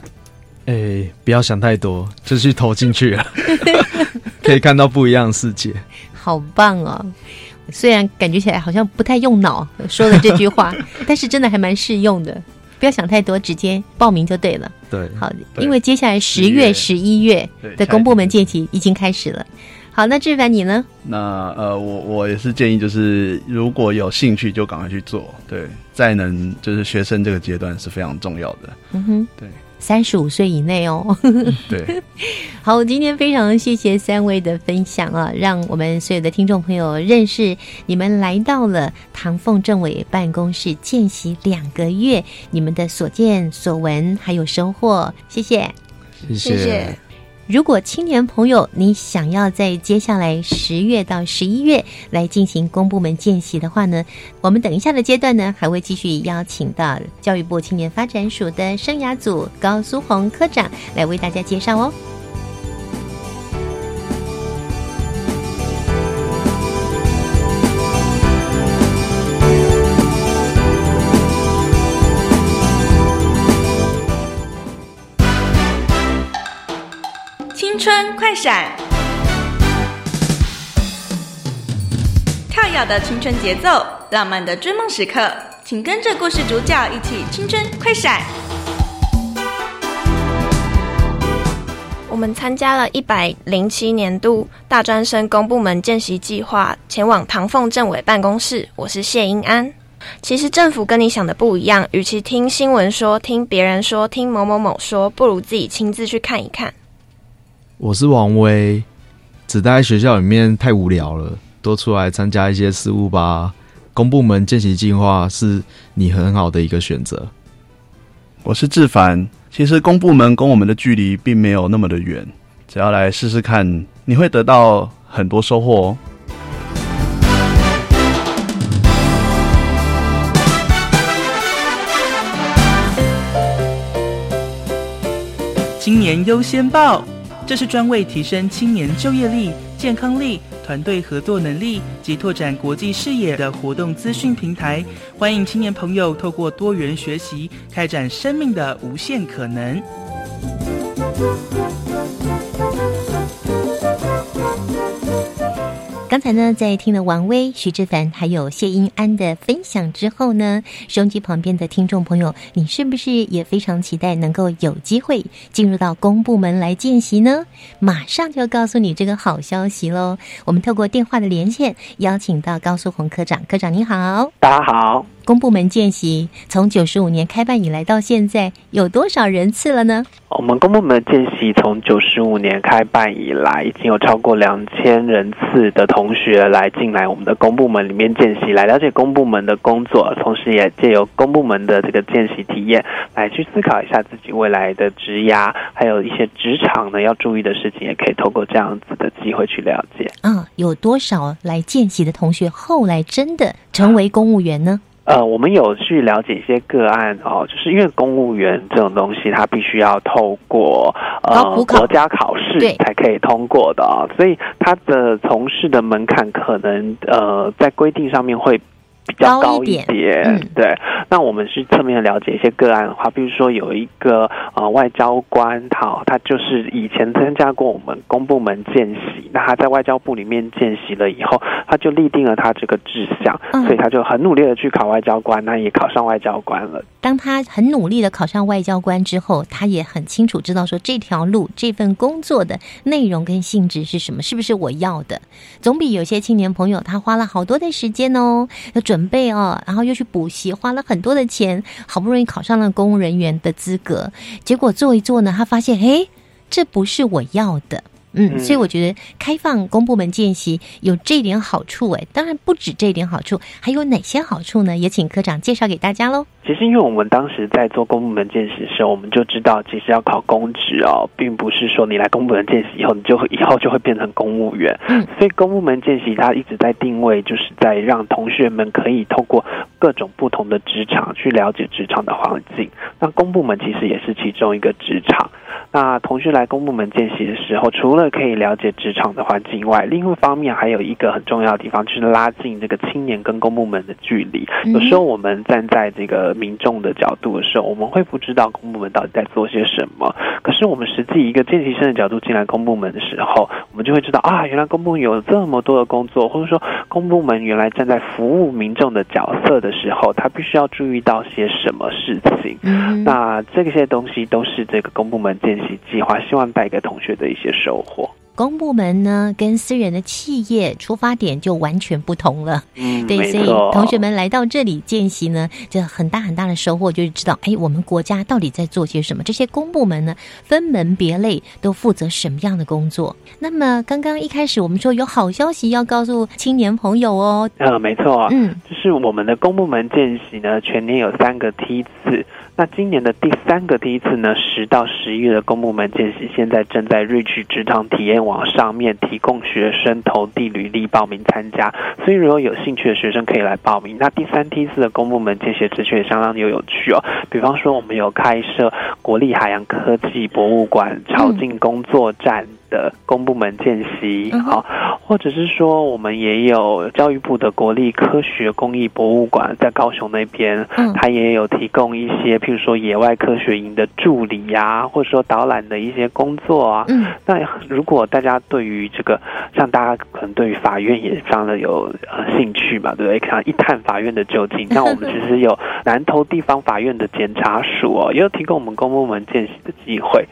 哎，不要想太多，就去投进去了，<laughs> 可以看到不一样的世界。好棒哦！虽然感觉起来好像不太用脑说的这句话，<laughs> 但是真的还蛮适用的。不要想太多，直接报名就对了。对，好，因为接下来十月、十一月的公部门见习已经开始了。好，那志凡你呢？那呃，我我也是建议，就是如果有兴趣就赶快去做。对，再能就是学生这个阶段是非常重要的。嗯哼，对。三十五岁以内哦。对，<laughs> 好，今天非常谢谢三位的分享啊，让我们所有的听众朋友认识你们来到了唐凤政委办公室见习两个月，你们的所见所闻还有收获，谢谢，谢谢。如果青年朋友你想要在接下来十月到十一月来进行公部门见习的话呢，我们等一下的阶段呢还会继续邀请到教育部青年发展署的生涯组高苏红科长来为大家介绍哦。春快闪，跳跃的青春节奏，浪漫的追梦时刻，请跟着故事主角一起青春快闪。我们参加了一百零七年度大专生公部门见习计划，前往唐凤政委办公室。我是谢英安。其实政府跟你想的不一样，与其听新闻说、听别人说、听某某某说，不如自己亲自去看一看。我是王威，只待在学校里面太无聊了，多出来参加一些事务吧。公部门见习计划是你很好的一个选择。我是志凡，其实公部门跟我们的距离并没有那么的远，只要来试试看，你会得到很多收获哦。今年优先报，这是专为提升青年就业力、健康力、团队合作能力及拓展国际视野的活动资讯平台。欢迎青年朋友透过多元学习，开展生命的无限可能。刚才呢，在听了王威、徐志凡还有谢英安的分享之后呢，收音机旁边的听众朋友，你是不是也非常期待能够有机会进入到公部门来见习呢？马上就要告诉你这个好消息喽！我们透过电话的连线，邀请到高素红科长，科长你好，大家好。公部门见习从九十五年开办以来到现在，有多少人次了呢？我们公部门见习从九十五年开办以来，已经有超过两千人次的同学来进来我们的公部门里面见习，来了解公部门的工作，同时也借由公部门的这个见习体验，来去思考一下自己未来的职涯，还有一些职场呢要注意的事情，也可以透过这样子的机会去了解。嗯，有多少来见习的同学后来真的成为公务员呢？呃，我们有去了解一些个案哦，就是因为公务员这种东西，它必须要透过呃国家考试才可以通过的啊，所以它的从事的门槛可能呃在规定上面会。比较高一点，对。那我们是侧面了解一些个案的话，比如说有一个呃外交官，他他就是以前参加过我们公部门见习，那他在外交部里面见习了以后，他就立定了他这个志向，所以他就很努力的去考外交官，那也考上外交官了。当他很努力的考上外交官之后，他也很清楚知道说这条路这份工作的内容跟性质是什么，是不是我要的？总比有些青年朋友他花了好多的时间哦，要准。备哦，然后又去补习，花了很多的钱，好不容易考上了公务人员的资格，结果做一做呢，他发现，嘿，这不是我要的。嗯，所以我觉得开放公部门见习有这点好处哎，当然不止这点好处，还有哪些好处呢？也请科长介绍给大家喽。其实，因为我们当时在做公部门见习的时候，我们就知道，其实要考公职哦，并不是说你来公部门见习以后，你就以后就会变成公务员。嗯，所以公部门见习它一直在定位，就是在让同学们可以透过各种不同的职场去了解职场的环境。那公部门其实也是其中一个职场。那同学来公部门见习的时候，除了可以了解职场的环境外，另一方面还有一个很重要的地方，就是拉近这个青年跟公部门的距离。有时候我们站在这个民众的角度的时候，我们会不知道公部门到底在做些什么。可是我们实际一个见习生的角度进来公部门的时候，我们就会知道啊，原来公部门有这么多的工作，或者说公部门原来站在服务民众的角色的时候，他必须要注意到些什么事情。那这些东西都是这个公部门见习计划希望带给同学的一些收获。公部门呢，跟私人的企业出发点就完全不同了。嗯，对，所以同学们来到这里见习呢，这很大很大的收获就是知道，哎，我们国家到底在做些什么？这些公部门呢，分门别类都负责什么样的工作？那么刚刚一开始我们说有好消息要告诉青年朋友哦。呃，没错，嗯，就是我们的公部门见习呢，全年有三个梯次。那今年的第三个梯次呢，十到十一月的公部门见习，现在正在瑞趣职场体验网上面提供学生投递履历报名参加，所以如果有兴趣的学生可以来报名。那第三梯次的公部门见习职缺也相当有有趣哦，比方说我们有开设国立海洋科技博物馆朝境工作站。的公部门见习，好，或者是说我们也有教育部的国立科学工艺博物馆在高雄那边，嗯，它也有提供一些，譬如说野外科学营的助理呀，或者说导览的一些工作啊。嗯，那如果大家对于这个，像大家可能对于法院也非常的有呃兴趣嘛，对不对？想一探法院的究竟，<laughs> 那我们其实有南投地方法院的检察署哦，也有提供我们公部门见习的机会。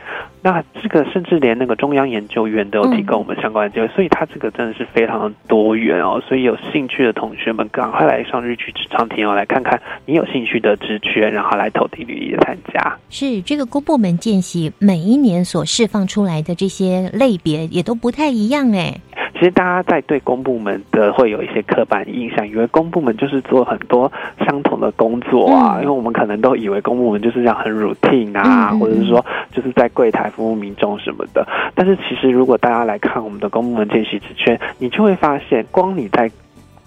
那这个甚至连那个中央研究院都有提供我们相关的机会，所以他这个真的是非常的多元哦。所以有兴趣的同学们，赶快来上日剧职场体验，来看看你有兴趣的职缺，然后来投递履历参加。是这个公部门见习，每一年所释放出来的这些类别也都不太一样哎。其实大家在对公部门的会有一些刻板印象，以为公部门就是做很多相同的工作啊，因为我们可能都以为公部门就是这样很 routine 啊，或者是说就是在柜台服务民众什么的。但是其实如果大家来看我们的公部门见习职缺，你就会发现，光你在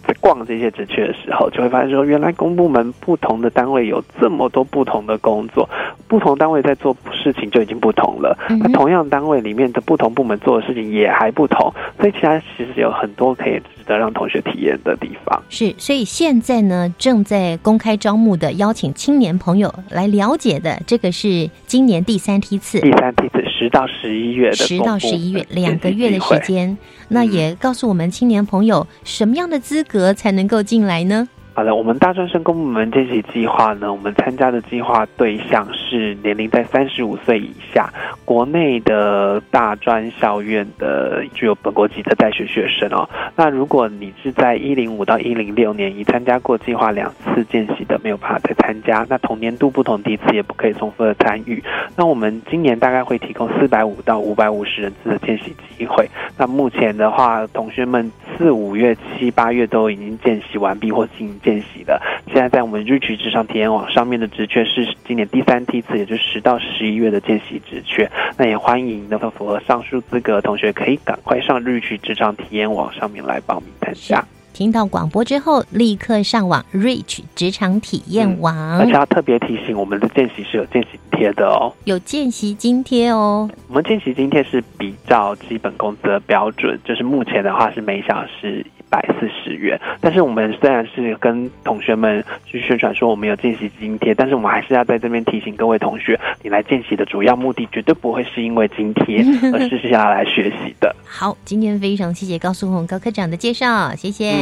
在逛这些职缺的时候，就会发现说，原来公部门不同的单位有这么多不同的工作，不同单位在做事情就已经不同了。那同样单位里面的不同部门做的事情也还不同，所以其他其实有很多可以值得让同学体验的地方。是，所以现在呢，正在公开招募的，邀请青年朋友来了解的，这个是今年第三梯次，第三梯次十到十一月的十到十一月两个月的时间。那也告诉我们青年朋友什么样的资格才能够进来呢？好的，我们大专生公部门见习计划呢，我们参加的计划对象是年龄在三十五岁以下，国内的大专校院的具有本国籍的在学学生哦。那如果你是在一零五到一零六年已参加过计划两次见习的，没有办法再参加。那同年度不同梯次也不可以重复的参与。那我们今年大概会提供四百五到五百五十人次的见习机会。那目前的话，同学们四五月、七八月都已经见习完毕或进行见习的。现在在我们日局职场体验网上面的职缺是今年第三梯次，也就是十到十一月的见习职缺。那也欢迎那个符合上述资格的同学，可以赶快上日局职场体验网上面来报名参加。听到广播之后，立刻上网 Reach 职场体验网。而且要特别提醒，我们的见习是有见习津贴的哦，有见习津贴哦。我们见习津贴是比较基本工资的标准，就是目前的话是每小时。百四十元，但是我们虽然是跟同学们去宣传说我们有见习津贴，但是我们还是要在这边提醒各位同学，你来见习的主要目的绝对不会是因为津贴，<laughs> 而是是要来学习的。好，今天非常谢谢高素红高科长的介绍，谢谢，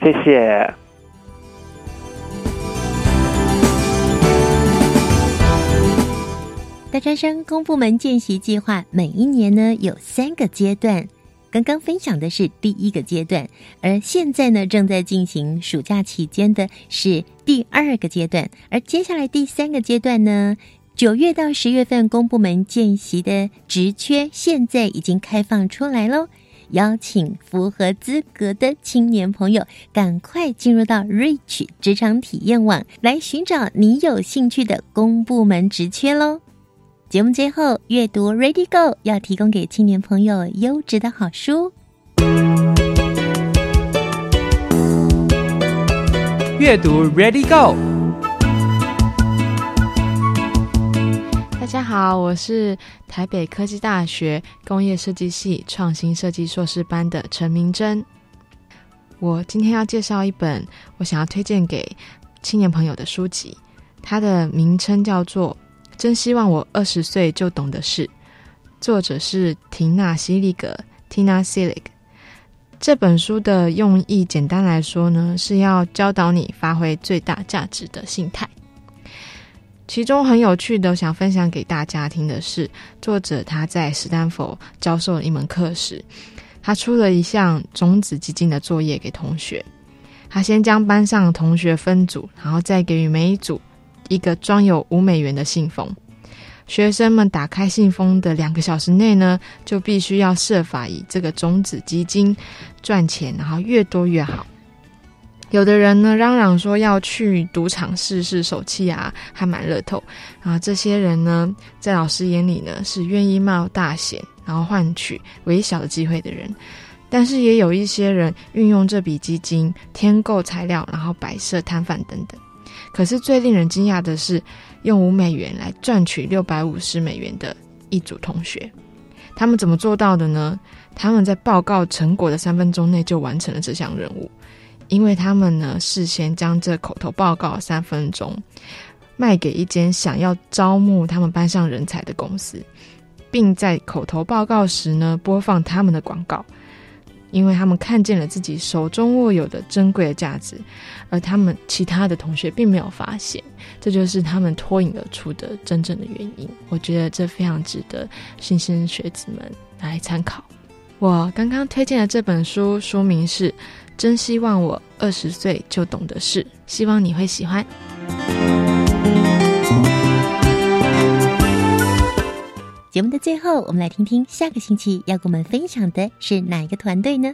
谢谢。大专生公部门见习计划每一年呢有三个阶段。刚刚分享的是第一个阶段，而现在呢，正在进行暑假期间的是第二个阶段，而接下来第三个阶段呢，九月到十月份公部门见习的职缺现在已经开放出来喽，邀请符合资格的青年朋友赶快进入到 Reach 职场体验网来寻找你有兴趣的公部门职缺喽。节目最后，阅读 Ready Go 要提供给青年朋友优质的好书。阅读 Ready Go。大家好，我是台北科技大学工业设计系创新设计硕士班的陈明珍。我今天要介绍一本我想要推荐给青年朋友的书籍，它的名称叫做。真希望我二十岁就懂的事，作者是廷娜·西利格 （Tina Selig）。这本书的用意，简单来说呢，是要教导你发挥最大价值的心态。其中很有趣的，想分享给大家听的是，作者他在斯坦福教授一门课时，他出了一项种子基金的作业给同学。他先将班上同学分组，然后再给予每一组。一个装有五美元的信封，学生们打开信封的两个小时内呢，就必须要设法以这个种子基金赚钱，然后越多越好。有的人呢嚷嚷说要去赌场试试手气啊，还买乐透。然后这些人呢，在老师眼里呢是愿意冒大险，然后换取微小的机会的人。但是也有一些人运用这笔基金添购材料，然后摆设摊贩等等。可是最令人惊讶的是，用五美元来赚取六百五十美元的一组同学，他们怎么做到的呢？他们在报告成果的三分钟内就完成了这项任务，因为他们呢事先将这口头报告三分钟卖给一间想要招募他们班上人才的公司，并在口头报告时呢播放他们的广告。因为他们看见了自己手中握有的珍贵的价值，而他们其他的同学并没有发现，这就是他们脱颖而出的真正的原因。我觉得这非常值得新生学子们来参考。我刚刚推荐的这本书书名是《真希望我二十岁就懂的事》，希望你会喜欢。节目的最后，我们来听听下个星期要跟我们分享的是哪一个团队呢？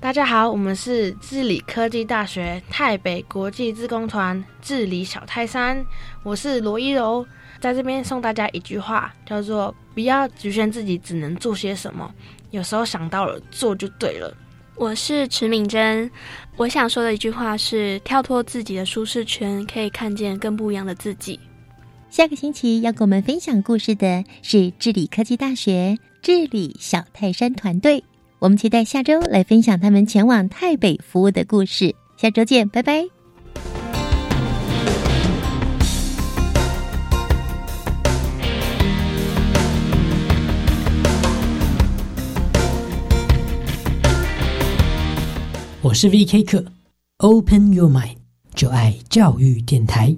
大家好，我们是治理科技大学台北国际自工团治理小泰山，我是罗一柔，在这边送大家一句话，叫做“不要局限自己只能做些什么，有时候想到了做就对了。”我是池敏珍，我想说的一句话是：跳脱自己的舒适圈，可以看见更不一样的自己。下个星期要跟我们分享故事的是治理科技大学治理小泰山团队，我们期待下周来分享他们前往台北服务的故事。下周见，拜拜。我是 V.K. 课，Open Your Mind。就爱教育电台。